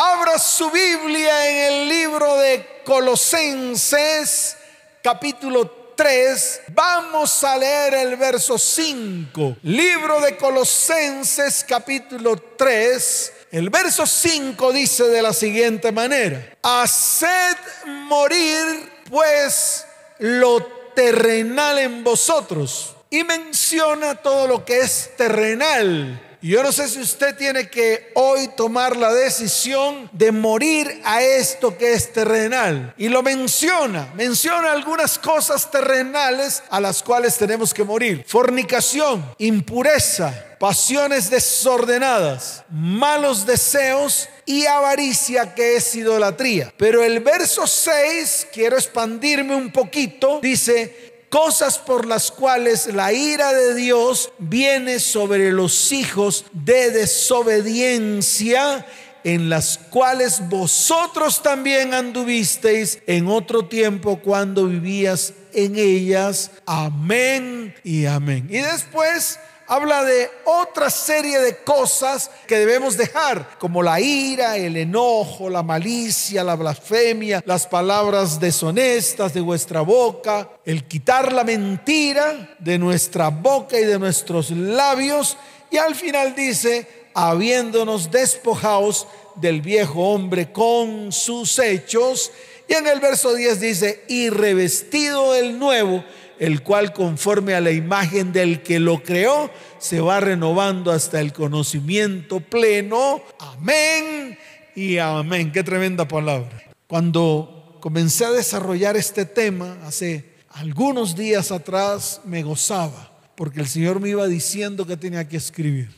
Abra su Biblia en el libro de Colosenses, capítulo 3. Vamos a leer el verso 5. Libro de Colosenses, capítulo 3. El verso 5 dice de la siguiente manera. Haced morir pues lo terrenal en vosotros. Y menciona todo lo que es terrenal yo no sé si usted tiene que hoy tomar la decisión de morir a esto que es terrenal. Y lo menciona, menciona algunas cosas terrenales a las cuales tenemos que morir. Fornicación, impureza, pasiones desordenadas, malos deseos y avaricia que es idolatría. Pero el verso 6, quiero expandirme un poquito, dice, cosas por las cuales la ira de Dios viene sobre los hijos de desobediencia en las cuales vosotros también anduvisteis en otro tiempo cuando vivías en ellas. Amén y amén. Y después habla de otra serie de cosas que debemos dejar, como la ira, el enojo, la malicia, la blasfemia, las palabras deshonestas de vuestra boca, el quitar la mentira de nuestra boca y de nuestros labios. Y al final dice, habiéndonos despojados del viejo hombre con sus hechos. Y en el verso 10 dice, y revestido del nuevo el cual conforme a la imagen del que lo creó, se va renovando hasta el conocimiento pleno. Amén y amén. Qué tremenda palabra. Cuando comencé a desarrollar este tema hace algunos días atrás, me gozaba, porque el Señor me iba diciendo que tenía que escribir.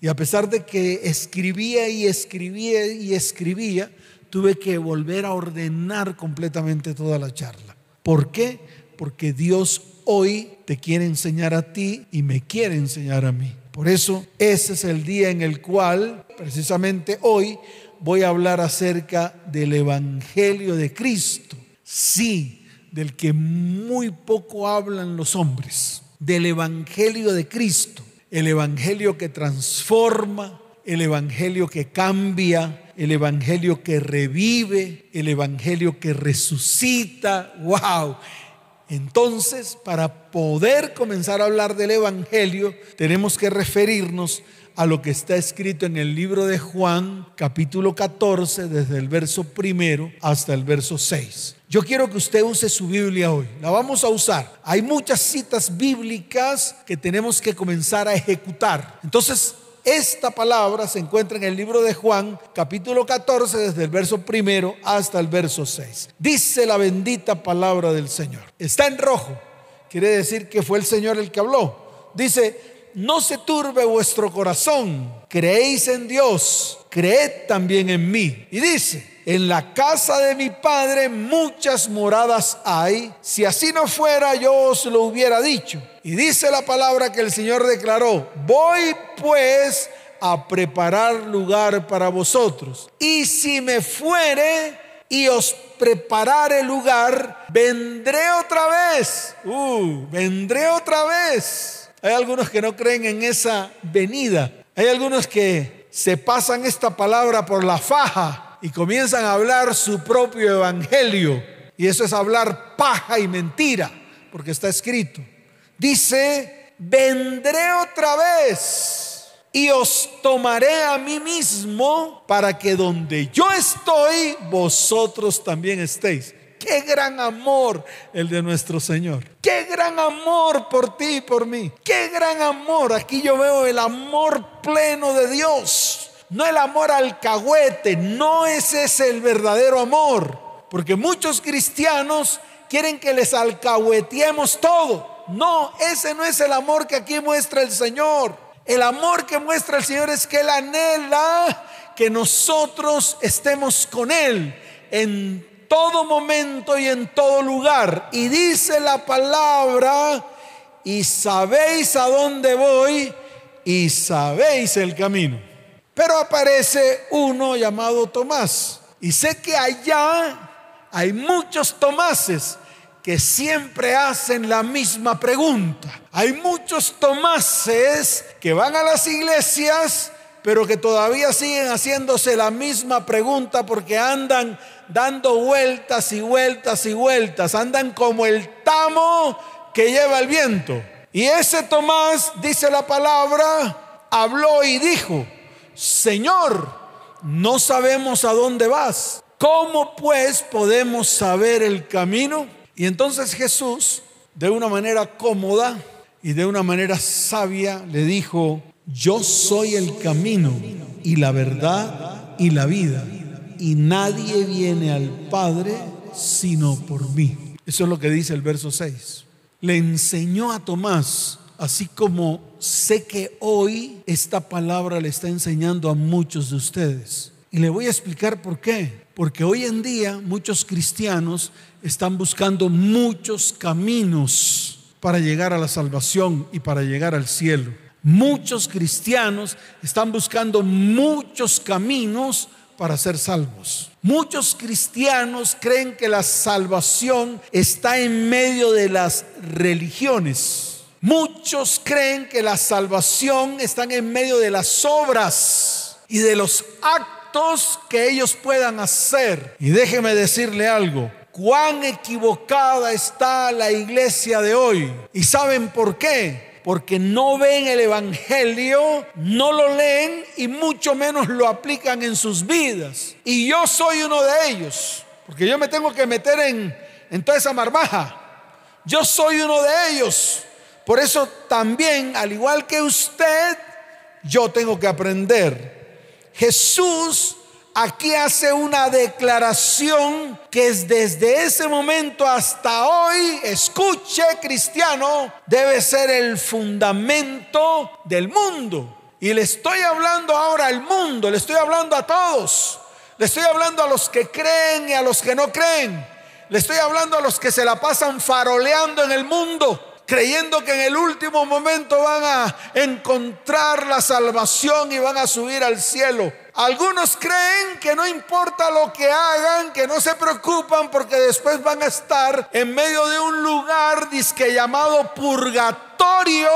Y a pesar de que escribía y escribía y escribía, tuve que volver a ordenar completamente toda la charla. ¿Por qué? Porque Dios hoy te quiere enseñar a ti y me quiere enseñar a mí. Por eso ese es el día en el cual, precisamente hoy, voy a hablar acerca del Evangelio de Cristo. Sí, del que muy poco hablan los hombres, del Evangelio de Cristo, el Evangelio que transforma, el Evangelio que cambia, el Evangelio que revive, el Evangelio que resucita. ¡Wow! Entonces, para poder comenzar a hablar del Evangelio, tenemos que referirnos a lo que está escrito en el libro de Juan, capítulo 14, desde el verso primero hasta el verso 6. Yo quiero que usted use su Biblia hoy. La vamos a usar. Hay muchas citas bíblicas que tenemos que comenzar a ejecutar. Entonces, esta palabra se encuentra en el libro de Juan, capítulo 14, desde el verso primero hasta el verso 6. Dice la bendita palabra del Señor. Está en rojo. Quiere decir que fue el Señor el que habló. Dice, no se turbe vuestro corazón. Creéis en Dios, creed también en mí. Y dice, en la casa de mi padre muchas moradas hay. Si así no fuera, yo os lo hubiera dicho. Y dice la palabra que el Señor declaró, voy pues a preparar lugar para vosotros. Y si me fuere y os preparare lugar, vendré otra vez. Uh, vendré otra vez. Hay algunos que no creen en esa venida. Hay algunos que se pasan esta palabra por la faja y comienzan a hablar su propio evangelio. Y eso es hablar paja y mentira, porque está escrito. Dice, vendré otra vez y os tomaré a mí mismo para que donde yo estoy, vosotros también estéis. Qué gran amor el de nuestro Señor. Qué gran amor por ti y por mí. Qué gran amor. Aquí yo veo el amor pleno de Dios no el amor alcahuete, no ese es el verdadero amor. Porque muchos cristianos quieren que les alcahueteemos todo. No, ese no es el amor que aquí muestra el Señor. El amor que muestra el Señor es que Él anhela que nosotros estemos con Él en todo momento y en todo lugar. Y dice la palabra, y sabéis a dónde voy y sabéis el camino. Pero aparece uno llamado Tomás. Y sé que allá hay muchos Tomases que siempre hacen la misma pregunta. Hay muchos Tomases que van a las iglesias, pero que todavía siguen haciéndose la misma pregunta porque andan dando vueltas y vueltas y vueltas, andan como el tamo que lleva el viento. Y ese Tomás, dice la palabra, habló y dijo, Señor, no sabemos a dónde vas. ¿Cómo pues podemos saber el camino? Y entonces Jesús, de una manera cómoda y de una manera sabia, le dijo, yo soy el camino y la verdad y la vida. Y nadie viene al Padre sino por mí. Eso es lo que dice el verso 6. Le enseñó a Tomás, así como sé que hoy esta palabra le está enseñando a muchos de ustedes. Y le voy a explicar por qué. Porque hoy en día muchos cristianos están buscando muchos caminos para llegar a la salvación y para llegar al cielo. Muchos cristianos están buscando muchos caminos para ser salvos. Muchos cristianos creen que la salvación está en medio de las religiones. Muchos creen que la salvación está en medio de las obras y de los actos que ellos puedan hacer. Y déjeme decirle algo, cuán equivocada está la iglesia de hoy. ¿Y saben por qué? Porque no ven el Evangelio, no lo leen y mucho menos lo aplican en sus vidas. Y yo soy uno de ellos, porque yo me tengo que meter en, toda esa marmaja. Yo soy uno de ellos. Por eso también, al igual que usted, yo tengo que aprender. Jesús aquí hace una declaración que es desde ese momento hasta hoy, escuche cristiano, debe ser el fundamento del mundo. Y le estoy hablando ahora al mundo, le estoy hablando a todos, le estoy hablando a los que creen y a los que no creen, le estoy hablando a los que se la pasan faroleando en el mundo creyendo que en el último momento van a encontrar la salvación y van a subir al cielo. Algunos creen que no importa lo que hagan, que no se preocupan porque después van a estar en medio de un lugar disque llamado purgatorio,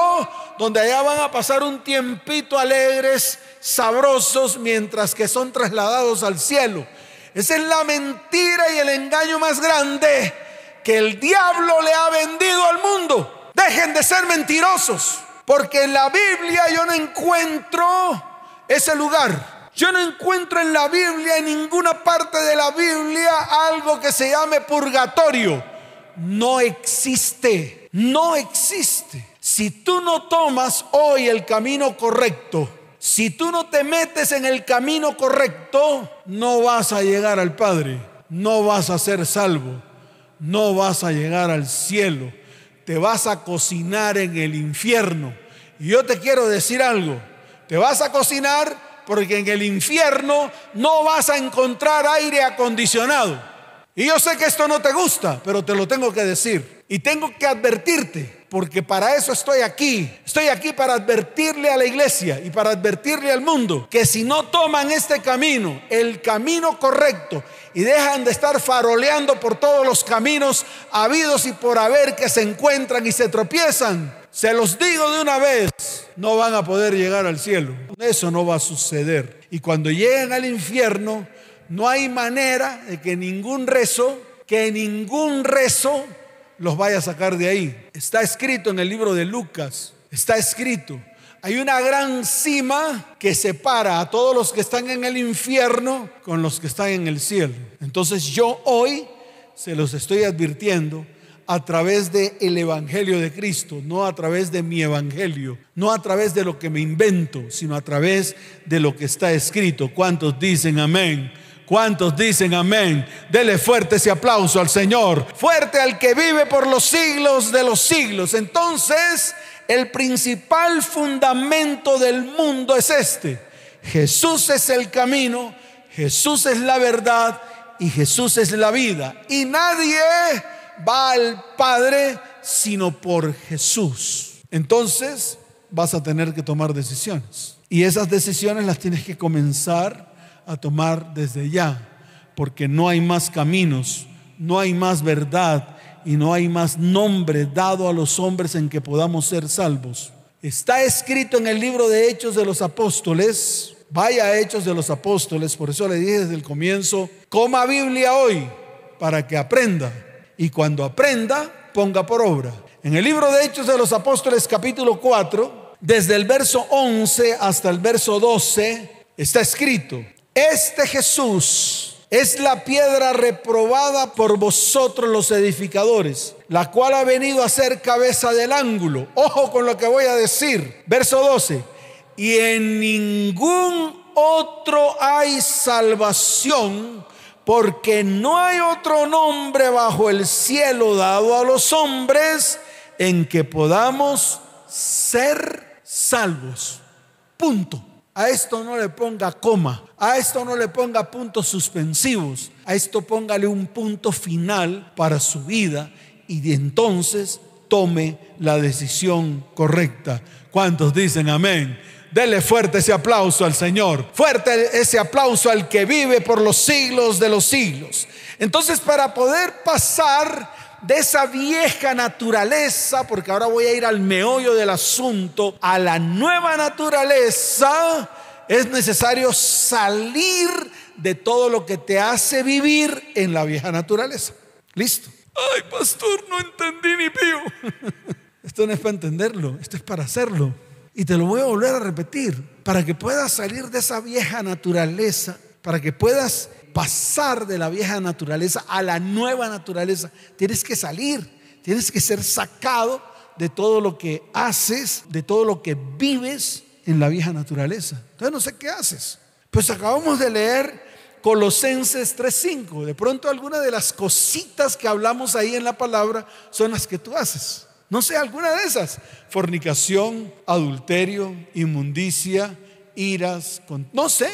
donde allá van a pasar un tiempito alegres, sabrosos, mientras que son trasladados al cielo. Esa es la mentira y el engaño más grande que el diablo le ha vendido al mundo. Dejen de ser mentirosos, porque en la Biblia yo no encuentro ese lugar. Yo no encuentro en la Biblia, en ninguna parte de la Biblia, algo que se llame purgatorio. No existe, no existe. Si tú no tomas hoy el camino correcto, si tú no te metes en el camino correcto, no vas a llegar al Padre, no vas a ser salvo, no vas a llegar al cielo, te vas a cocinar en el infierno. Y yo te quiero decir algo, te vas a cocinar porque en el infierno no vas a encontrar aire acondicionado. Y yo sé que esto no te gusta, pero te lo tengo que decir. Y tengo que advertirte, porque para eso estoy aquí. Estoy aquí para advertirle a la iglesia y para advertirle al mundo que si no toman este camino, el camino correcto, y dejan de estar faroleando por todos los caminos habidos y por haber que se encuentran y se tropiezan, se los digo de una vez, no van a poder llegar al cielo. Eso no va a suceder. Y cuando lleguen al infierno, no hay manera de que ningún rezo, que ningún rezo los vaya a sacar de ahí. Está escrito en el libro de Lucas, está escrito. Hay una gran cima que separa a todos los que están en el infierno con los que están en el cielo. Entonces yo hoy se los estoy advirtiendo a través del el Evangelio de Cristo, no a través de mi Evangelio, no a través de lo que me invento, sino a través de lo que está escrito. ¿Cuántos dicen amén? ¿Cuántos dicen amén? Dele fuerte ese aplauso al Señor, fuerte al que vive por los siglos de los siglos. Entonces, el principal fundamento del mundo es este. Jesús es el camino, Jesús es la verdad y Jesús es la vida. Y nadie va al Padre sino por Jesús. Entonces vas a tener que tomar decisiones. Y esas decisiones las tienes que comenzar a tomar desde ya, porque no hay más caminos, no hay más verdad y no hay más nombre dado a los hombres en que podamos ser salvos. Está escrito en el libro de Hechos de los Apóstoles, Vaya Hechos de los Apóstoles, por eso le dije desde el comienzo, coma Biblia hoy para que aprenda. Y cuando aprenda, ponga por obra. En el libro de Hechos de los Apóstoles capítulo 4, desde el verso 11 hasta el verso 12, está escrito, este Jesús es la piedra reprobada por vosotros los edificadores, la cual ha venido a ser cabeza del ángulo. Ojo con lo que voy a decir. Verso 12. Y en ningún otro hay salvación, porque no hay otro nombre bajo el cielo dado a los hombres en que podamos ser salvos. Punto. A esto no le ponga coma, a esto no le ponga puntos suspensivos, a esto póngale un punto final para su vida y de entonces tome la decisión correcta. ¿Cuántos dicen amén? Dele fuerte ese aplauso al Señor, fuerte ese aplauso al que vive por los siglos de los siglos. Entonces, para poder pasar de esa vieja naturaleza, porque ahora voy a ir al meollo del asunto, a la nueva naturaleza, es necesario salir de todo lo que te hace vivir en la vieja naturaleza. Listo. Ay, pastor, no entendí ni pío. Esto no es para entenderlo, esto es para hacerlo. Y te lo voy a volver a repetir, para que puedas salir de esa vieja naturaleza, para que puedas pasar de la vieja naturaleza a la nueva naturaleza, tienes que salir, tienes que ser sacado de todo lo que haces, de todo lo que vives en la vieja naturaleza. Entonces no sé qué haces. Pues acabamos de leer Colosenses 3:5. De pronto algunas de las cositas que hablamos ahí en la palabra son las que tú haces. No sé, alguna de esas. Fornicación, adulterio, inmundicia, iras, no sé.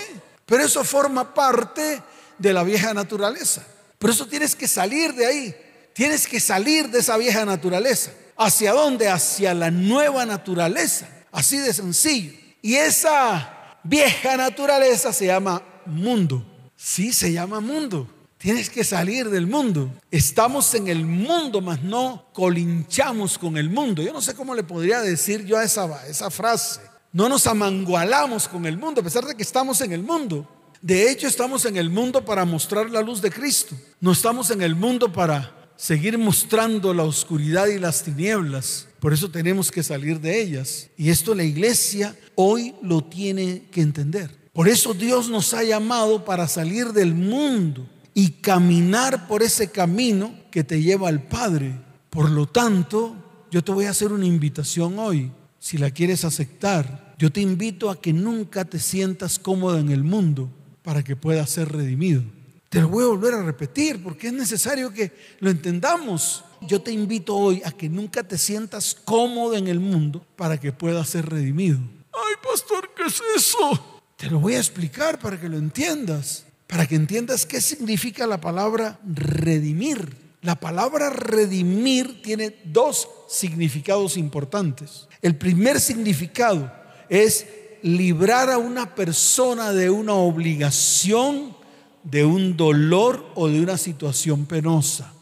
Pero eso forma parte de la vieja naturaleza. Por eso tienes que salir de ahí. Tienes que salir de esa vieja naturaleza. ¿Hacia dónde? Hacia la nueva naturaleza. Así de sencillo. Y esa vieja naturaleza se llama mundo. Sí, se llama mundo. Tienes que salir del mundo. Estamos en el mundo, mas no colinchamos con el mundo. Yo no sé cómo le podría decir yo a esa, esa frase. No nos amangualamos con el mundo, a pesar de que estamos en el mundo. De hecho, estamos en el mundo para mostrar la luz de Cristo. No estamos en el mundo para seguir mostrando la oscuridad y las tinieblas. Por eso tenemos que salir de ellas. Y esto la iglesia hoy lo tiene que entender. Por eso Dios nos ha llamado para salir del mundo y caminar por ese camino que te lleva al Padre. Por lo tanto, yo te voy a hacer una invitación hoy. Si la quieres aceptar, yo te invito a que nunca te sientas cómodo en el mundo para que pueda ser redimido. Te lo voy a volver a repetir porque es necesario que lo entendamos. Yo te invito hoy a que nunca te sientas cómodo en el mundo para que pueda ser redimido. Ay, pastor, ¿qué es eso? Te lo voy a explicar para que lo entiendas, para que entiendas qué significa la palabra redimir. La palabra redimir tiene dos significados importantes. El primer significado es librar a una persona de una obligación, de un dolor o de una situación penosa.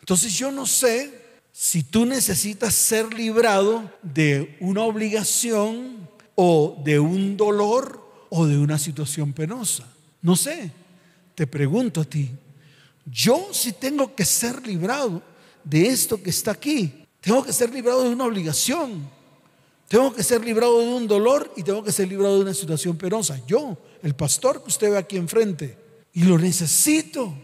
Entonces yo no sé si tú necesitas ser librado de una obligación o de un dolor o de una situación penosa. No sé, te pregunto a ti. Yo si tengo que ser librado de esto que está aquí. Tengo que ser librado de una obligación. Tengo que ser librado de un dolor y tengo que ser librado de una situación penosa. Yo, el pastor que usted ve aquí enfrente. Y lo necesito,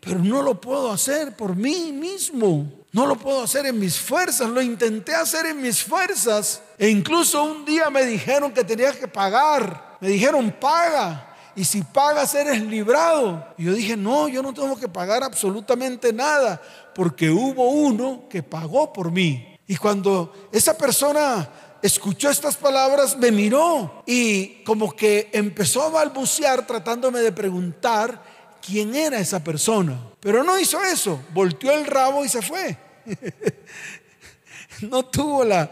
pero no lo puedo hacer por mí mismo. No lo puedo hacer en mis fuerzas. Lo intenté hacer en mis fuerzas. E incluso un día me dijeron que tenía que pagar. Me dijeron, paga. Y si pagas eres librado. Y yo dije, no, yo no tengo que pagar absolutamente nada. Porque hubo uno que pagó por mí. Y cuando esa persona escuchó estas palabras, me miró y como que empezó a balbucear tratándome de preguntar quién era esa persona. Pero no hizo eso, volteó el rabo y se fue. no tuvo la,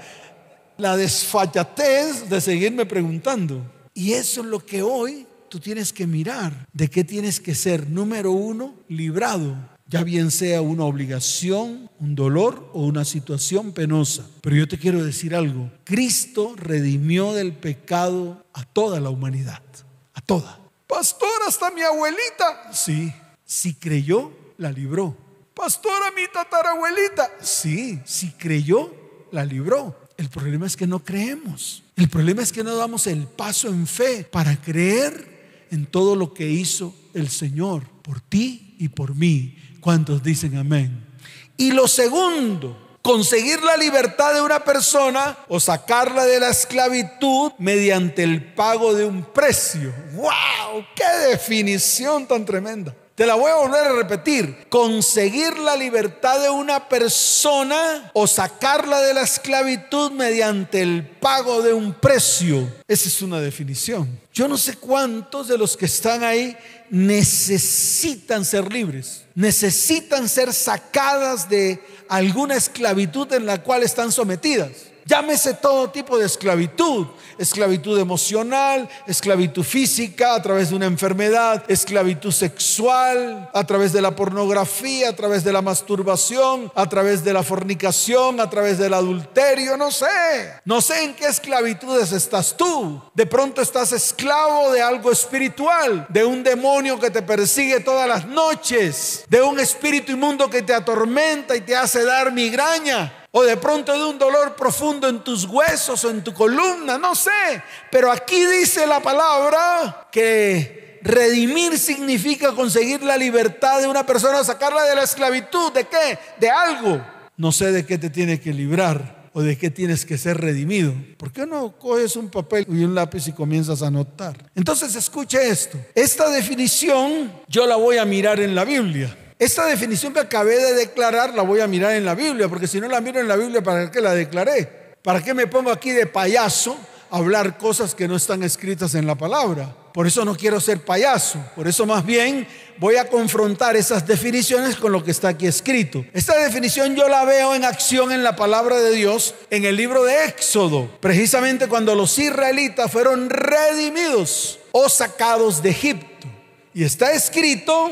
la desfachatez de seguirme preguntando. Y eso es lo que hoy tú tienes que mirar. ¿De qué tienes que ser? Número uno, librado ya bien sea una obligación, un dolor o una situación penosa. Pero yo te quiero decir algo, Cristo redimió del pecado a toda la humanidad, toda. Pastor, hasta mi abuelita. Sí, si creyó, la libró. Pastor, a mi tatarabuelita. Sí, si creyó, la libró. El problema es que no creemos. El problema es que no damos el paso en fe para creer en todo lo que hizo el Señor por ti y por mí. ¿Cuántos dicen amén? Y lo segundo, conseguir la libertad de una persona o sacarla de la esclavitud mediante el pago de un precio. ¡Wow! ¡Qué definición tan tremenda! Te la voy a volver a repetir. Conseguir la libertad de una persona o sacarla de la esclavitud mediante el pago de un precio. Esa es una definición. Yo no sé cuántos de los que están ahí necesitan ser libres. Necesitan ser sacadas de alguna esclavitud en la cual están sometidas. Llámese todo tipo de esclavitud, esclavitud emocional, esclavitud física a través de una enfermedad, esclavitud sexual a través de la pornografía, a través de la masturbación, a través de la fornicación, a través del adulterio, no sé. No sé en qué esclavitudes estás tú. De pronto estás esclavo de algo espiritual, de un demonio que te persigue todas las noches, de un espíritu inmundo que te atormenta y te hace dar migraña o de pronto de un dolor profundo en tus huesos o en tu columna, no sé. Pero aquí dice la palabra que redimir significa conseguir la libertad de una persona, sacarla de la esclavitud. ¿De qué? De algo. No sé de qué te tiene que librar o de qué tienes que ser redimido. ¿Por qué no coges un papel y un lápiz y comienzas a anotar? Entonces escuche esto. Esta definición yo la voy a mirar en la Biblia. Esta definición que acabé de declarar la voy a mirar en la Biblia, porque si no la miro en la Biblia, ¿para qué la declaré? ¿Para qué me pongo aquí de payaso a hablar cosas que no están escritas en la palabra? Por eso no quiero ser payaso, por eso más bien voy a confrontar esas definiciones con lo que está aquí escrito. Esta definición yo la veo en acción en la palabra de Dios en el libro de Éxodo, precisamente cuando los israelitas fueron redimidos o sacados de Egipto. Y está escrito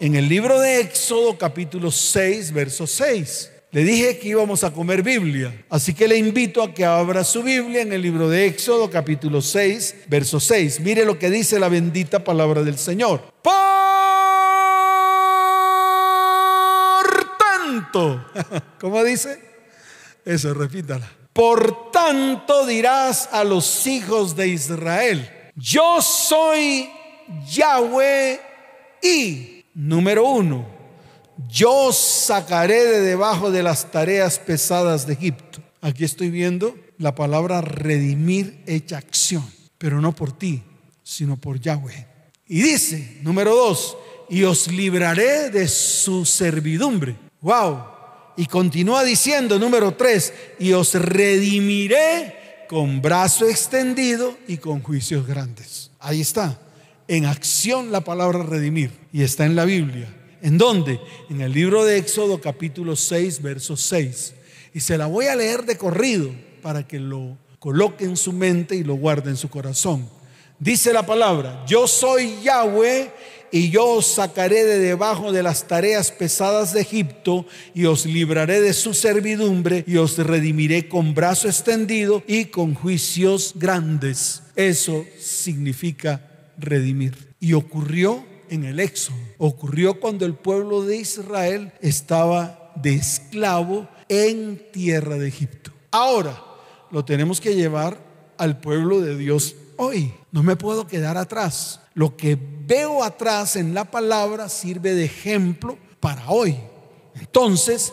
en el libro de Éxodo capítulo 6, verso 6. Le dije que íbamos a comer Biblia, así que le invito a que abra su Biblia en el libro de Éxodo capítulo 6, verso 6. Mire lo que dice la bendita palabra del Señor. Por tanto, ¿cómo dice? Eso, repítala. Por tanto dirás a los hijos de Israel, yo soy Yahweh y Número uno, yo sacaré de debajo de las tareas pesadas de Egipto. Aquí estoy viendo la palabra redimir hecha acción, pero no por ti, sino por Yahweh. Y dice, número dos, y os libraré de su servidumbre. Wow. Y continúa diciendo, número tres, y os redimiré con brazo extendido y con juicios grandes. Ahí está en acción la palabra redimir y está en la Biblia. ¿En dónde? En el libro de Éxodo capítulo 6, verso 6. Y se la voy a leer de corrido para que lo coloque en su mente y lo guarde en su corazón. Dice la palabra, yo soy Yahweh y yo os sacaré de debajo de las tareas pesadas de Egipto y os libraré de su servidumbre y os redimiré con brazo extendido y con juicios grandes. Eso significa redimir. Y ocurrió en el Éxodo, ocurrió cuando el pueblo de Israel estaba de esclavo en tierra de Egipto. Ahora lo tenemos que llevar al pueblo de Dios hoy. No me puedo quedar atrás. Lo que veo atrás en la palabra sirve de ejemplo para hoy. Entonces,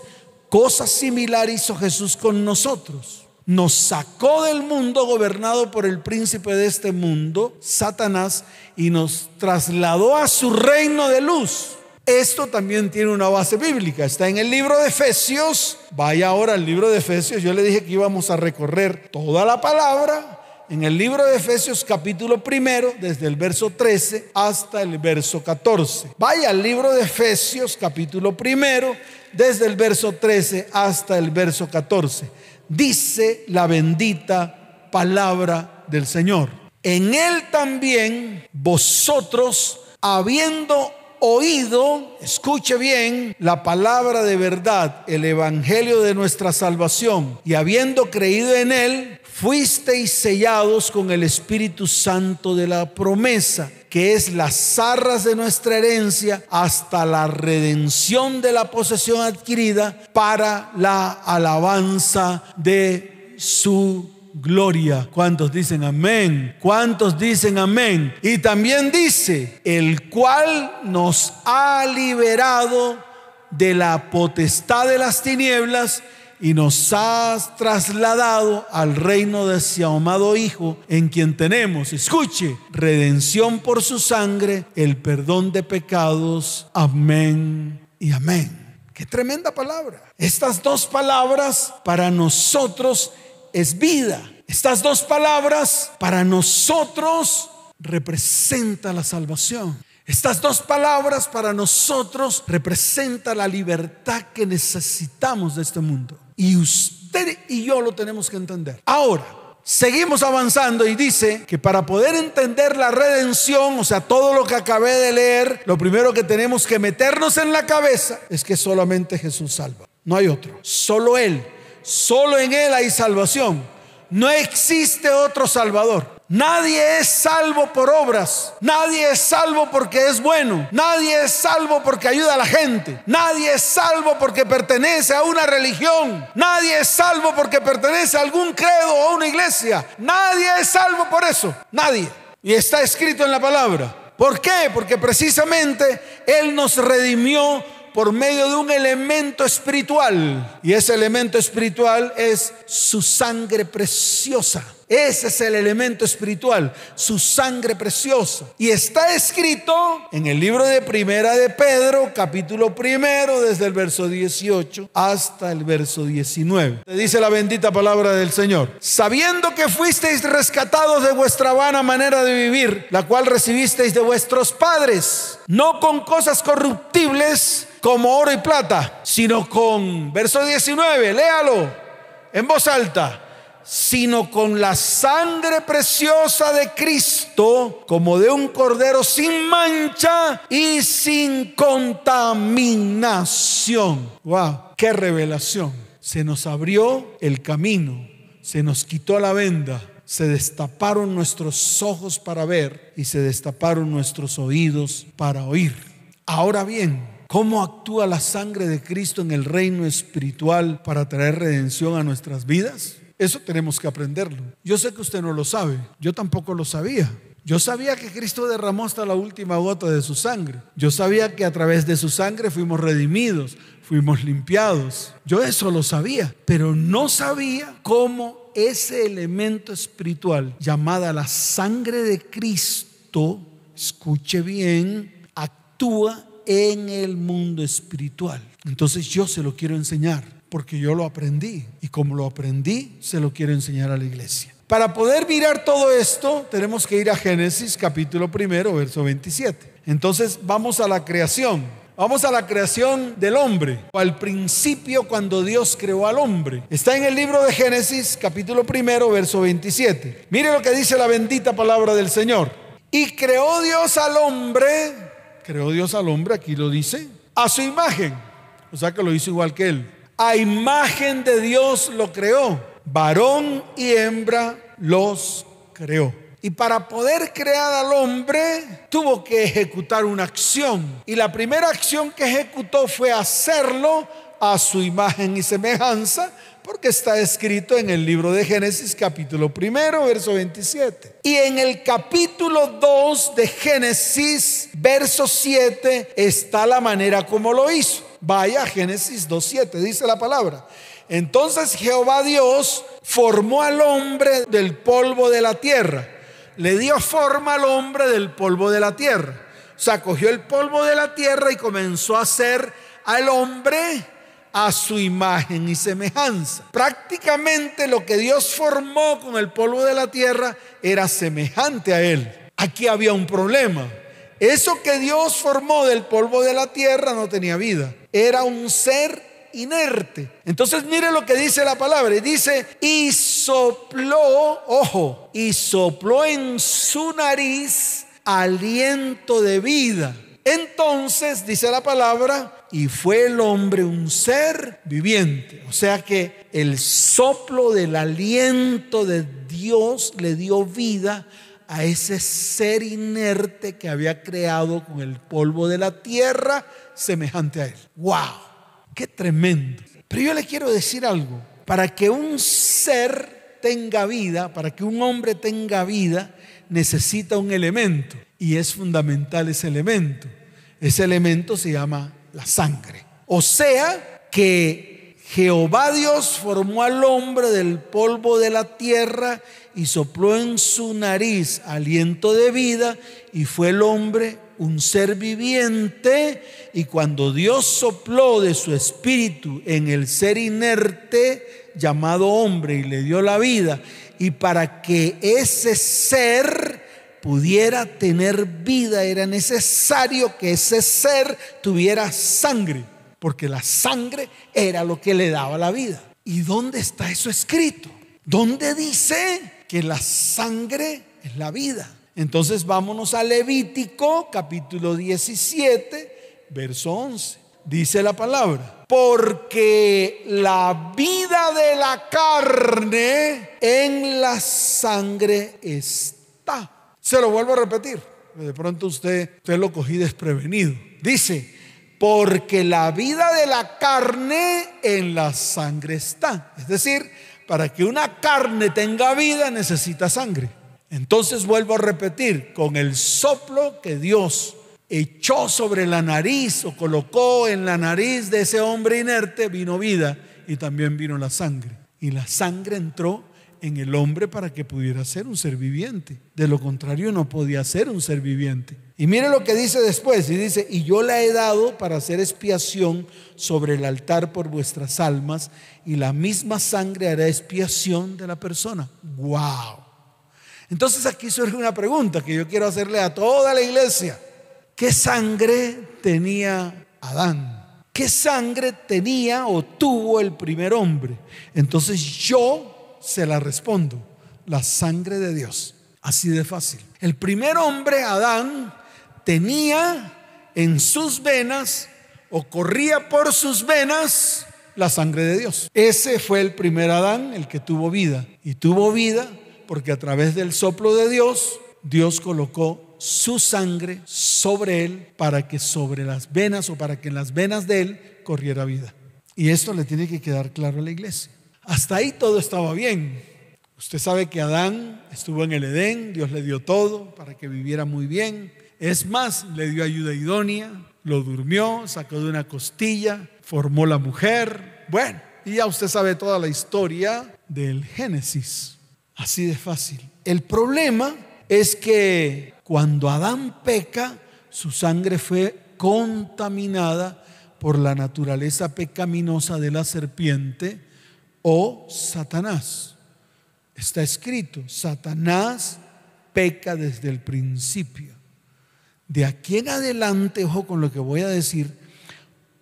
cosas similares hizo Jesús con nosotros nos sacó del mundo gobernado por el príncipe de este mundo, Satanás, y nos trasladó a su reino de luz. Esto también tiene una base bíblica. Está en el libro de Efesios. Vaya ahora al libro de Efesios. Yo le dije que íbamos a recorrer toda la palabra. En el libro de Efesios capítulo primero, desde el verso 13 hasta el verso 14. Vaya al libro de Efesios capítulo primero, desde el verso 13 hasta el verso 14 dice la bendita palabra del Señor. En él también vosotros, habiendo oído, escuche bien, la palabra de verdad, el evangelio de nuestra salvación, y habiendo creído en él, fuisteis sellados con el Espíritu Santo de la promesa, que es las arras de nuestra herencia hasta la redención de la posesión adquirida para la alabanza de su gloria. ¿Cuántos dicen amén? ¿Cuántos dicen amén? Y también dice, el cual nos ha liberado de la potestad de las tinieblas y nos ha trasladado al reino de su amado Hijo, en quien tenemos, escuche, redención por su sangre, el perdón de pecados. Amén y amén. Qué tremenda palabra. Estas dos palabras para nosotros es vida. Estas dos palabras para nosotros representa la salvación. Estas dos palabras para nosotros representan la libertad que necesitamos de este mundo. Y usted y yo lo tenemos que entender. Ahora, seguimos avanzando y dice que para poder entender la redención, o sea, todo lo que acabé de leer, lo primero que tenemos que meternos en la cabeza es que solamente Jesús salva. No hay otro. Solo Él Solo en Él hay salvación. No existe otro Salvador. Nadie es salvo por obras. Nadie es salvo porque es bueno. Nadie es salvo porque ayuda a la gente. Nadie es salvo porque pertenece a una religión. Nadie es salvo porque pertenece a algún credo o a una iglesia. Nadie es salvo por eso. Nadie. Y está escrito en la palabra. ¿Por qué? Porque precisamente Él nos redimió por medio de un elemento espiritual. Y ese elemento espiritual es su sangre preciosa. Ese es el elemento espiritual, su sangre preciosa. Y está escrito en el libro de Primera de Pedro, capítulo primero, desde el verso 18 hasta el verso 19. Te dice la bendita palabra del Señor. Sabiendo que fuisteis rescatados de vuestra vana manera de vivir, la cual recibisteis de vuestros padres, no con cosas corruptibles como oro y plata, sino con, verso 19, léalo en voz alta sino con la sangre preciosa de Cristo, como de un cordero sin mancha y sin contaminación. ¡Wow! ¡Qué revelación! Se nos abrió el camino, se nos quitó la venda, se destaparon nuestros ojos para ver y se destaparon nuestros oídos para oír. Ahora bien, ¿Cómo actúa la sangre de Cristo en el reino espiritual para traer redención a nuestras vidas? Eso tenemos que aprenderlo. Yo sé que usted no lo sabe, yo tampoco lo sabía. Yo sabía que Cristo derramó hasta la última gota de su sangre. Yo sabía que a través de su sangre fuimos redimidos, fuimos limpiados. Yo eso lo sabía, pero no sabía cómo ese elemento espiritual llamada la sangre de Cristo, escuche bien, actúa en el mundo espiritual. Entonces yo se lo quiero enseñar porque yo lo aprendí y como lo aprendí, se lo quiero enseñar a la iglesia. Para poder mirar todo esto, tenemos que ir a Génesis capítulo primero, verso 27. Entonces vamos a la creación. Vamos a la creación del hombre, al principio cuando Dios creó al hombre. Está en el libro de Génesis, capítulo primero, verso 27. Mire lo que dice la bendita palabra del Señor. Y creó Dios al hombre, creó Dios al hombre, aquí lo dice, a su imagen. O sea que lo hizo igual que él. A imagen de Dios lo creó. Varón y hembra los creó. Y para poder crear al hombre tuvo que ejecutar una acción. Y la primera acción que ejecutó fue hacerlo a su imagen y semejanza, porque está escrito en el libro de Génesis capítulo primero, verso 27. Y en el capítulo 2 de Génesis, verso 7, está la manera como lo hizo. Vaya Génesis 2.7, dice la palabra. Entonces Jehová Dios formó al hombre del polvo de la tierra. Le dio forma al hombre del polvo de la tierra. O sea, cogió el polvo de la tierra y comenzó a hacer al hombre a su imagen y semejanza. Prácticamente lo que Dios formó con el polvo de la tierra era semejante a él. Aquí había un problema. Eso que Dios formó del polvo de la tierra no tenía vida. Era un ser inerte. Entonces mire lo que dice la palabra. Dice, y sopló, ojo, y sopló en su nariz aliento de vida. Entonces, dice la palabra, y fue el hombre un ser viviente. O sea que el soplo del aliento de Dios le dio vida a ese ser inerte que había creado con el polvo de la tierra semejante a él. ¡Wow! ¡Qué tremendo! Pero yo le quiero decir algo. Para que un ser tenga vida, para que un hombre tenga vida, necesita un elemento. Y es fundamental ese elemento. Ese elemento se llama la sangre. O sea que Jehová Dios formó al hombre del polvo de la tierra y sopló en su nariz aliento de vida y fue el hombre un ser viviente y cuando Dios sopló de su espíritu en el ser inerte llamado hombre y le dio la vida y para que ese ser pudiera tener vida, era necesario que ese ser tuviera sangre, porque la sangre era lo que le daba la vida. ¿Y dónde está eso escrito? ¿Dónde dice que la sangre es la vida? Entonces vámonos a Levítico capítulo 17, verso 11. Dice la palabra, porque la vida de la carne en la sangre está. Se lo vuelvo a repetir. De pronto usted, usted lo cogí desprevenido. Dice, porque la vida de la carne en la sangre está. Es decir, para que una carne tenga vida necesita sangre. Entonces vuelvo a repetir, con el soplo que Dios echó sobre la nariz o colocó en la nariz de ese hombre inerte, vino vida y también vino la sangre. Y la sangre entró en el hombre para que pudiera ser un ser viviente. De lo contrario, no podía ser un ser viviente. Y mire lo que dice después, y dice, y yo la he dado para hacer expiación sobre el altar por vuestras almas, y la misma sangre hará expiación de la persona. ¡Wow! Entonces aquí surge una pregunta que yo quiero hacerle a toda la iglesia. ¿Qué sangre tenía Adán? ¿Qué sangre tenía o tuvo el primer hombre? Entonces yo se la respondo, la sangre de Dios. Así de fácil. El primer hombre, Adán, tenía en sus venas o corría por sus venas la sangre de Dios. Ese fue el primer Adán, el que tuvo vida. Y tuvo vida porque a través del soplo de Dios, Dios colocó su sangre sobre él para que sobre las venas o para que en las venas de él corriera vida. Y esto le tiene que quedar claro a la iglesia. Hasta ahí todo estaba bien. Usted sabe que Adán estuvo en el Edén, Dios le dio todo para que viviera muy bien. Es más, le dio ayuda idónea, lo durmió, sacó de una costilla, formó la mujer. Bueno, y ya usted sabe toda la historia del Génesis. Así de fácil. El problema es que cuando Adán peca, su sangre fue contaminada por la naturaleza pecaminosa de la serpiente o Satanás. Está escrito, Satanás peca desde el principio. De aquí en adelante, ojo con lo que voy a decir,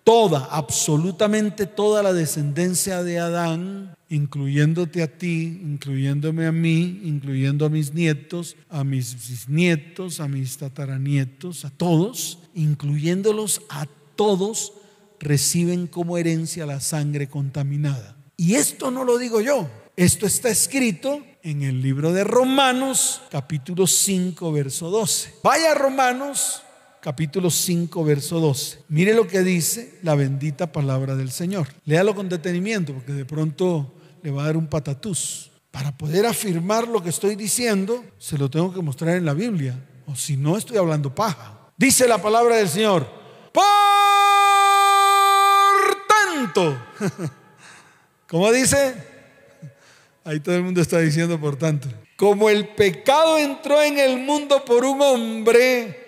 toda, absolutamente toda la descendencia de Adán, incluyéndote a ti, incluyéndome a mí, incluyendo a mis nietos, a mis bisnietos, a mis tataranietos, a todos, incluyéndolos a todos, reciben como herencia la sangre contaminada. Y esto no lo digo yo, esto está escrito en el libro de Romanos, capítulo 5, verso 12. Vaya Romanos, capítulo 5, verso 12. Mire lo que dice la bendita palabra del Señor. Léalo con detenimiento, porque de pronto le va a dar un patatús. Para poder afirmar lo que estoy diciendo, se lo tengo que mostrar en la Biblia. O si no, estoy hablando paja. Dice la palabra del Señor. Por tanto. ¿Cómo dice? Ahí todo el mundo está diciendo, por tanto. Como el pecado entró en el mundo por un hombre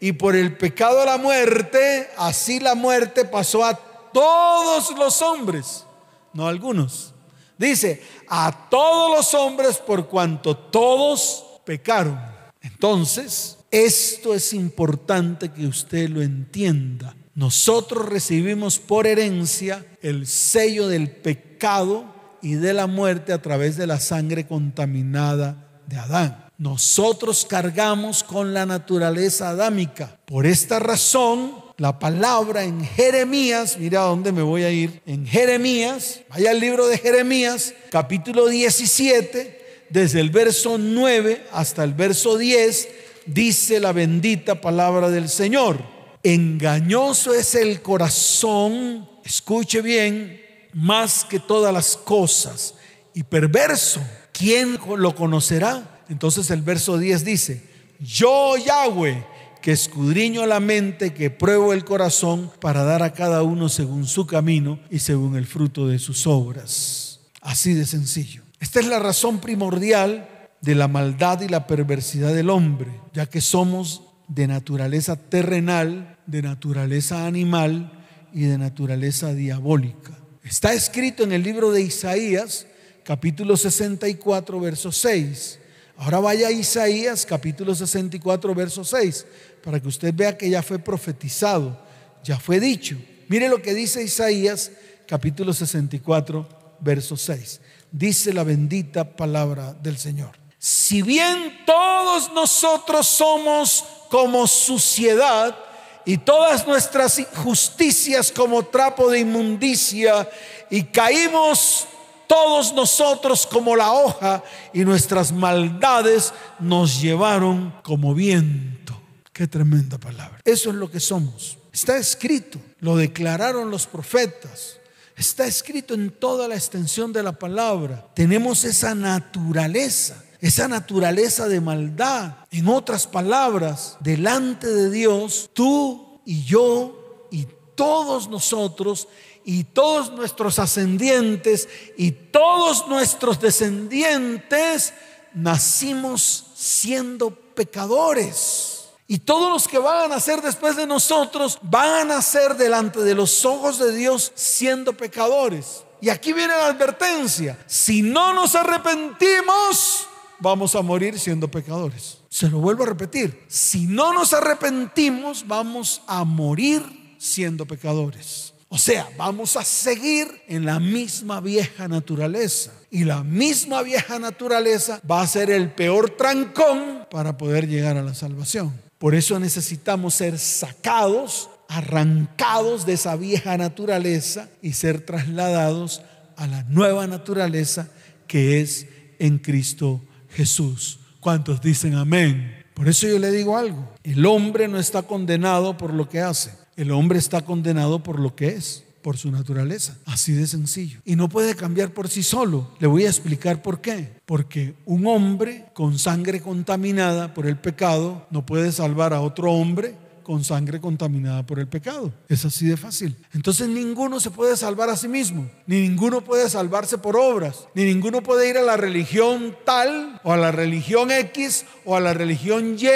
y por el pecado la muerte, así la muerte pasó a todos los hombres, no a algunos. Dice, a todos los hombres por cuanto todos pecaron. Entonces, esto es importante que usted lo entienda. Nosotros recibimos por herencia el sello del pecado y de la muerte a través de la sangre contaminada de Adán. Nosotros cargamos con la naturaleza adámica. Por esta razón, la palabra en Jeremías, mira a dónde me voy a ir, en Jeremías, vaya al libro de Jeremías, capítulo 17, desde el verso 9 hasta el verso 10, dice la bendita palabra del Señor. Engañoso es el corazón, escuche bien, más que todas las cosas, y perverso, ¿quién lo conocerá? Entonces el verso 10 dice, yo Yahweh, que escudriño la mente, que pruebo el corazón para dar a cada uno según su camino y según el fruto de sus obras. Así de sencillo. Esta es la razón primordial de la maldad y la perversidad del hombre, ya que somos de naturaleza terrenal, de naturaleza animal y de naturaleza diabólica. Está escrito en el libro de Isaías, capítulo 64, verso 6. Ahora vaya a Isaías, capítulo 64, verso 6, para que usted vea que ya fue profetizado, ya fue dicho. Mire lo que dice Isaías, capítulo 64, verso 6. Dice la bendita palabra del Señor. Si bien todos nosotros somos como suciedad y todas nuestras injusticias como trapo de inmundicia y caímos todos nosotros como la hoja y nuestras maldades nos llevaron como viento. Qué tremenda palabra. Eso es lo que somos. Está escrito, lo declararon los profetas. Está escrito en toda la extensión de la palabra. Tenemos esa naturaleza esa naturaleza de maldad. En otras palabras, delante de Dios, tú y yo y todos nosotros y todos nuestros ascendientes y todos nuestros descendientes nacimos siendo pecadores. Y todos los que van a nacer después de nosotros van a nacer delante de los ojos de Dios siendo pecadores. Y aquí viene la advertencia. Si no nos arrepentimos, vamos a morir siendo pecadores. Se lo vuelvo a repetir. Si no nos arrepentimos, vamos a morir siendo pecadores. O sea, vamos a seguir en la misma vieja naturaleza. Y la misma vieja naturaleza va a ser el peor trancón para poder llegar a la salvación. Por eso necesitamos ser sacados, arrancados de esa vieja naturaleza y ser trasladados a la nueva naturaleza que es en Cristo Jesús. ¿Cuántos dicen amén? Por eso yo le digo algo. El hombre no está condenado por lo que hace. El hombre está condenado por lo que es, por su naturaleza. Así de sencillo. Y no puede cambiar por sí solo. Le voy a explicar por qué. Porque un hombre con sangre contaminada por el pecado no puede salvar a otro hombre con sangre contaminada por el pecado. Es así de fácil. Entonces ninguno se puede salvar a sí mismo, ni ninguno puede salvarse por obras, ni ninguno puede ir a la religión tal o a la religión X o a la religión Y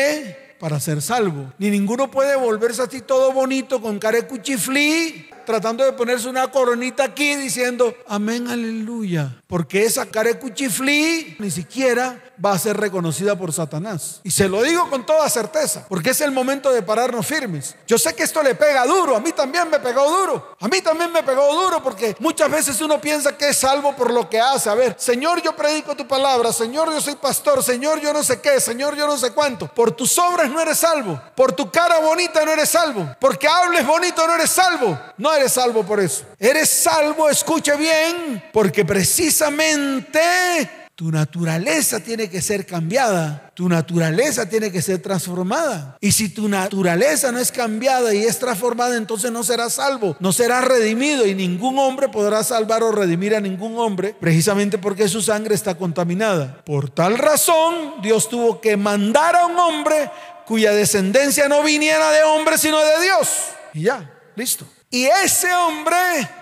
para ser salvo. Ni ninguno puede volverse así todo bonito con carecuchiflí tratando de ponerse una coronita aquí diciendo amén, aleluya. Porque esa carecuchiflí ni siquiera va a ser reconocida por Satanás. Y se lo digo con toda certeza, porque es el momento de pararnos firmes. Yo sé que esto le pega duro, a mí también me pegó duro. A mí también me pegó duro porque muchas veces uno piensa que es salvo por lo que hace. A ver, Señor, yo predico tu palabra, Señor, yo soy pastor, Señor, yo no sé qué, Señor, yo no sé cuánto. Por tus obras no eres salvo, por tu cara bonita no eres salvo, porque hables bonito no eres salvo. No eres salvo por eso. Eres salvo, escuche bien, porque precisamente tu naturaleza tiene que ser cambiada, tu naturaleza tiene que ser transformada. Y si tu naturaleza no es cambiada y es transformada, entonces no serás salvo, no serás redimido y ningún hombre podrá salvar o redimir a ningún hombre, precisamente porque su sangre está contaminada. Por tal razón, Dios tuvo que mandar a un hombre cuya descendencia no viniera de hombre, sino de Dios. Y ya, listo. Y ese hombre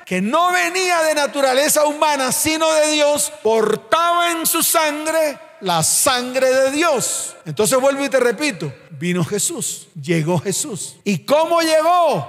que no venía de naturaleza humana, sino de Dios, portaba en su sangre la sangre de Dios. Entonces vuelvo y te repito, vino Jesús, llegó Jesús. ¿Y cómo llegó?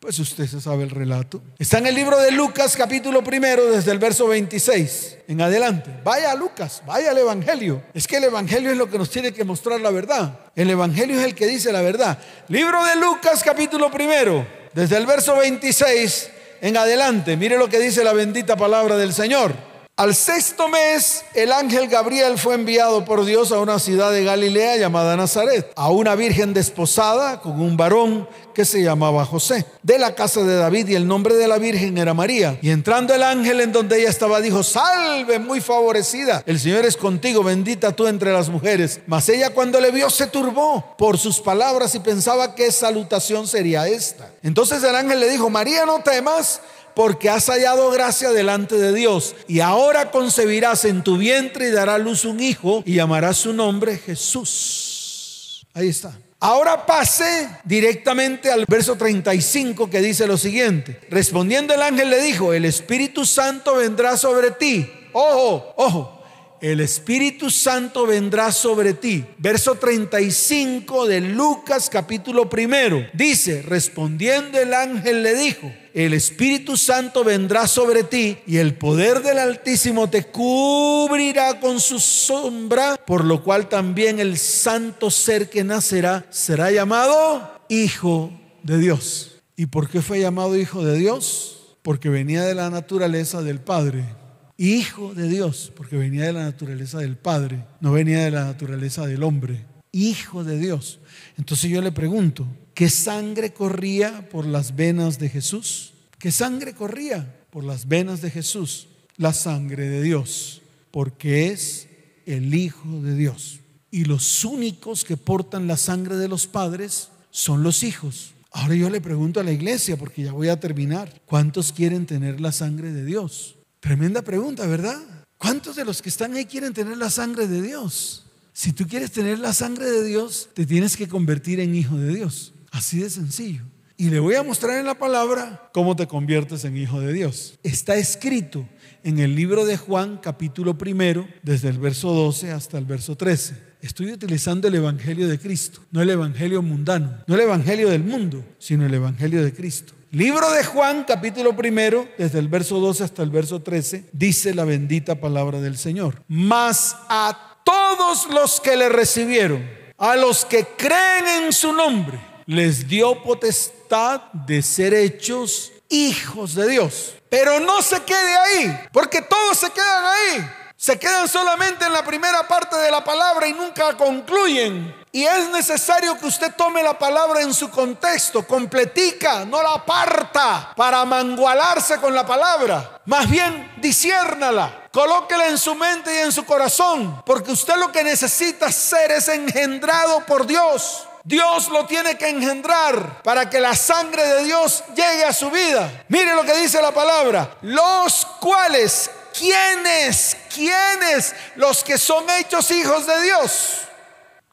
Pues usted se sabe el relato. Está en el libro de Lucas capítulo primero desde el verso 26 en adelante. Vaya Lucas, vaya al Evangelio. Es que el Evangelio es lo que nos tiene que mostrar la verdad. El Evangelio es el que dice la verdad. Libro de Lucas capítulo primero desde el verso 26 en adelante, mire lo que dice la bendita palabra del Señor. Al sexto mes, el ángel Gabriel fue enviado por Dios a una ciudad de Galilea llamada Nazaret, a una virgen desposada con un varón que se llamaba José, de la casa de David, y el nombre de la virgen era María. Y entrando el ángel en donde ella estaba, dijo, salve, muy favorecida, el Señor es contigo, bendita tú entre las mujeres. Mas ella cuando le vio se turbó por sus palabras y pensaba qué salutación sería esta. Entonces el ángel le dijo, María, no temas porque has hallado gracia delante de Dios. Y ahora concebirás en tu vientre y dará luz un hijo y llamarás su nombre Jesús. Ahí está. Ahora pase directamente al verso 35 que dice lo siguiente. Respondiendo el ángel le dijo, el Espíritu Santo vendrá sobre ti. Ojo, ojo. El Espíritu Santo vendrá sobre ti. Verso 35 de Lucas capítulo primero. Dice, respondiendo el ángel le dijo, el Espíritu Santo vendrá sobre ti y el poder del Altísimo te cubrirá con su sombra, por lo cual también el santo ser que nacerá será llamado Hijo de Dios. ¿Y por qué fue llamado Hijo de Dios? Porque venía de la naturaleza del Padre. Hijo de Dios, porque venía de la naturaleza del Padre, no venía de la naturaleza del hombre. Hijo de Dios. Entonces yo le pregunto, ¿Qué sangre corría por las venas de Jesús? ¿Qué sangre corría por las venas de Jesús? La sangre de Dios, porque es el Hijo de Dios. Y los únicos que portan la sangre de los padres son los hijos. Ahora yo le pregunto a la iglesia, porque ya voy a terminar, ¿cuántos quieren tener la sangre de Dios? Tremenda pregunta, ¿verdad? ¿Cuántos de los que están ahí quieren tener la sangre de Dios? Si tú quieres tener la sangre de Dios, te tienes que convertir en hijo de Dios. Así de sencillo. Y le voy a mostrar en la palabra cómo te conviertes en hijo de Dios. Está escrito en el libro de Juan capítulo primero, desde el verso 12 hasta el verso 13. Estoy utilizando el Evangelio de Cristo, no el Evangelio mundano, no el Evangelio del mundo, sino el Evangelio de Cristo. Libro de Juan, capítulo primero, desde el verso 12 hasta el verso 13, dice la bendita palabra del Señor. Mas a todos los que le recibieron, a los que creen en su nombre, les dio potestad de ser hechos hijos de Dios. Pero no se quede ahí, porque todos se quedan ahí. Se quedan solamente en la primera parte de la palabra y nunca concluyen. Y es necesario que usted tome la palabra en su contexto, completica, no la aparta para mangualarse con la palabra. Más bien, disiérnala, colóquela en su mente y en su corazón, porque usted lo que necesita ser es engendrado por Dios. Dios lo tiene que engendrar para que la sangre de Dios llegue a su vida. Mire lo que dice la palabra. Los cuales, ¿quiénes? ¿Quiénes? Los que son hechos hijos de Dios.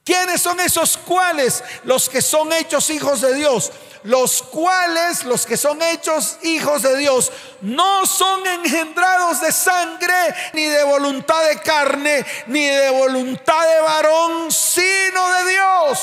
¿Quiénes son esos cuales? Los que son hechos hijos de Dios. Los cuales, los que son hechos hijos de Dios, no son engendrados de sangre, ni de voluntad de carne, ni de voluntad de varón, sino de Dios.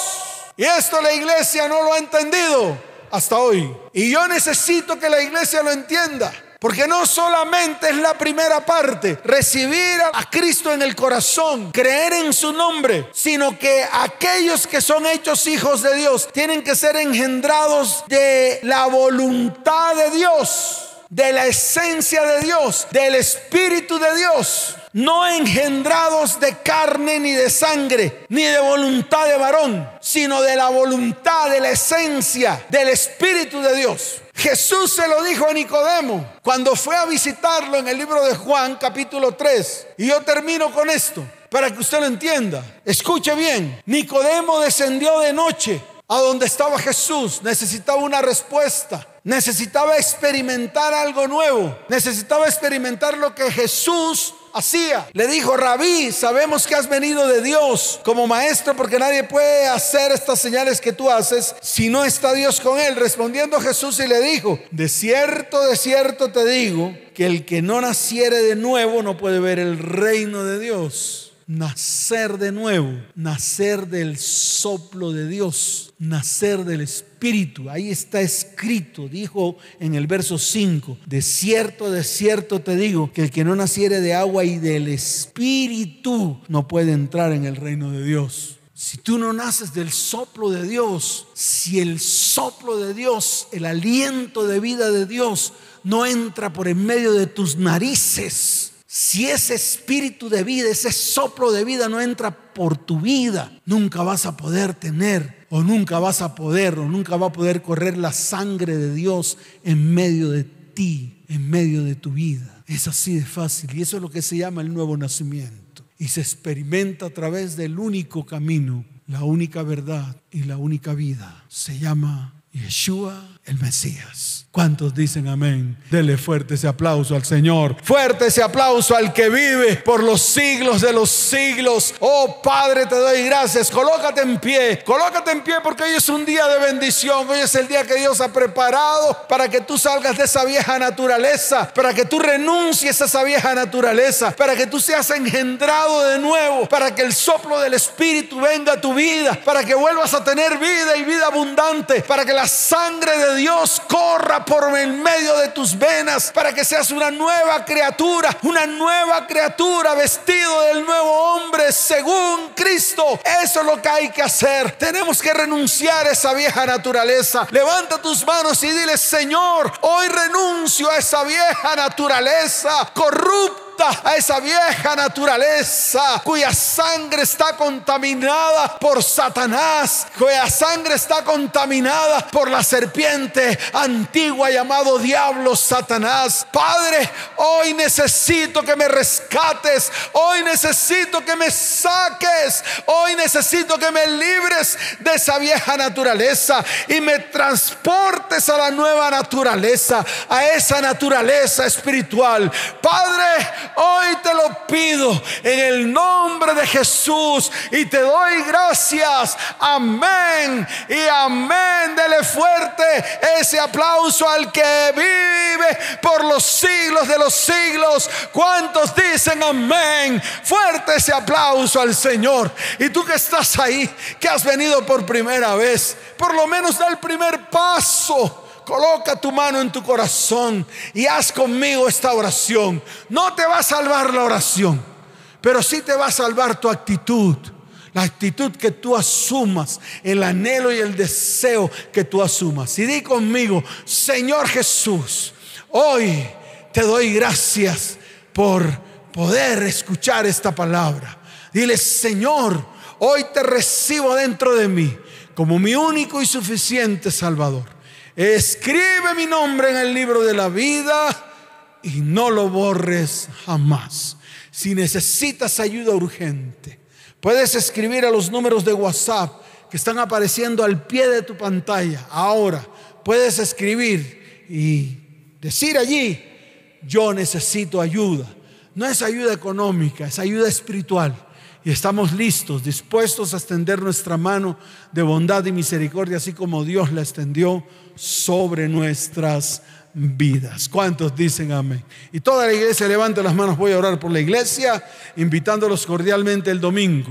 Y esto la iglesia no lo ha entendido hasta hoy. Y yo necesito que la iglesia lo entienda. Porque no solamente es la primera parte, recibir a Cristo en el corazón, creer en su nombre, sino que aquellos que son hechos hijos de Dios tienen que ser engendrados de la voluntad de Dios de la esencia de Dios, del Espíritu de Dios, no engendrados de carne ni de sangre, ni de voluntad de varón, sino de la voluntad, de la esencia del Espíritu de Dios. Jesús se lo dijo a Nicodemo cuando fue a visitarlo en el libro de Juan capítulo 3. Y yo termino con esto para que usted lo entienda. Escuche bien, Nicodemo descendió de noche a donde estaba Jesús, necesitaba una respuesta. Necesitaba experimentar algo nuevo. Necesitaba experimentar lo que Jesús hacía. Le dijo, rabí, sabemos que has venido de Dios como maestro porque nadie puede hacer estas señales que tú haces si no está Dios con él. Respondiendo Jesús y le dijo, de cierto, de cierto te digo que el que no naciere de nuevo no puede ver el reino de Dios nacer de nuevo, nacer del soplo de Dios, nacer del Espíritu. Ahí está escrito, dijo en el verso 5, de cierto, de cierto te digo, que el que no naciere de agua y del Espíritu no puede entrar en el reino de Dios. Si tú no naces del soplo de Dios, si el soplo de Dios, el aliento de vida de Dios no entra por en medio de tus narices, Si ese espíritu de vida, ese soplo de vida no entra por tu vida, nunca vas a poder tener o nunca vas a poder o nunca va a poder correr la sangre de Dios en medio de ti, en medio de tu vida. Es así de fácil y eso es lo que se llama el nuevo nacimiento. Y se experimenta a través del único camino, la única verdad y la única vida. Se llama Yeshua el Mesías. ¿Cuántos dicen amén? Dele fuerte ese aplauso al Señor. Fuerte ese aplauso al que vive por los siglos de los siglos. Oh Padre, te doy gracias. Colócate en pie. Colócate en pie porque hoy es un día de bendición. Hoy es el día que Dios ha preparado para que tú salgas de esa vieja naturaleza. Para que tú renuncies a esa vieja naturaleza. Para que tú seas engendrado de nuevo. Para que el soplo del Espíritu venga a tu vida. Para que vuelvas a tener vida y vida abundante. Para que la sangre de Dios corra por el medio de tus venas para que seas una nueva criatura, una nueva criatura vestido del nuevo hombre según Cristo. Eso es lo que hay que hacer. Tenemos que renunciar a esa vieja naturaleza. Levanta tus manos y dile, Señor, hoy renuncio a esa vieja naturaleza corrupta a esa vieja naturaleza cuya sangre está contaminada por Satanás, cuya sangre está contaminada por la serpiente antigua llamado diablo Satanás. Padre, hoy necesito que me rescates, hoy necesito que me saques, hoy necesito que me libres de esa vieja naturaleza y me transportes a la nueva naturaleza, a esa naturaleza espiritual. Padre, Hoy te lo pido en el nombre de Jesús y te doy gracias. Amén y amén. Dele fuerte ese aplauso al que vive por los siglos de los siglos. ¿Cuántos dicen amén? Fuerte ese aplauso al Señor. Y tú que estás ahí, que has venido por primera vez, por lo menos da el primer paso Coloca tu mano en tu corazón y haz conmigo esta oración. No te va a salvar la oración, pero sí te va a salvar tu actitud. La actitud que tú asumas, el anhelo y el deseo que tú asumas. Y di conmigo, Señor Jesús, hoy te doy gracias por poder escuchar esta palabra. Dile, Señor, hoy te recibo dentro de mí como mi único y suficiente Salvador. Escribe mi nombre en el libro de la vida y no lo borres jamás. Si necesitas ayuda urgente, puedes escribir a los números de WhatsApp que están apareciendo al pie de tu pantalla. Ahora puedes escribir y decir allí, yo necesito ayuda. No es ayuda económica, es ayuda espiritual. Y estamos listos, dispuestos a extender nuestra mano de bondad y misericordia, así como Dios la extendió sobre nuestras vidas. ¿Cuántos dicen amén? Y toda la iglesia levante las manos, voy a orar por la iglesia, invitándolos cordialmente el domingo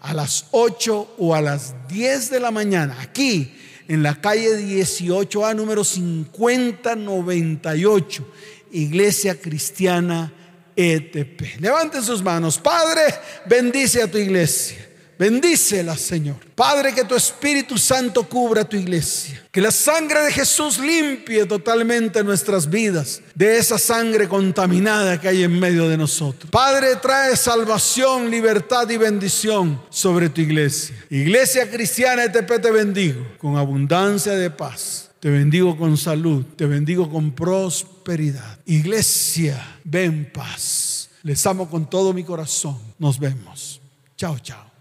a las 8 o a las 10 de la mañana, aquí en la calle 18A, número 5098, Iglesia Cristiana ETP. Levanten sus manos. Padre, bendice a tu iglesia. Bendícela, Señor. Padre, que tu Espíritu Santo cubra tu iglesia. Que la sangre de Jesús limpie totalmente nuestras vidas de esa sangre contaminada que hay en medio de nosotros. Padre, trae salvación, libertad y bendición sobre tu iglesia. Iglesia cristiana ETP te bendigo con abundancia de paz. Te bendigo con salud, te bendigo con prosperidad. Iglesia, ven paz. Les amo con todo mi corazón. Nos vemos. Chao, chao.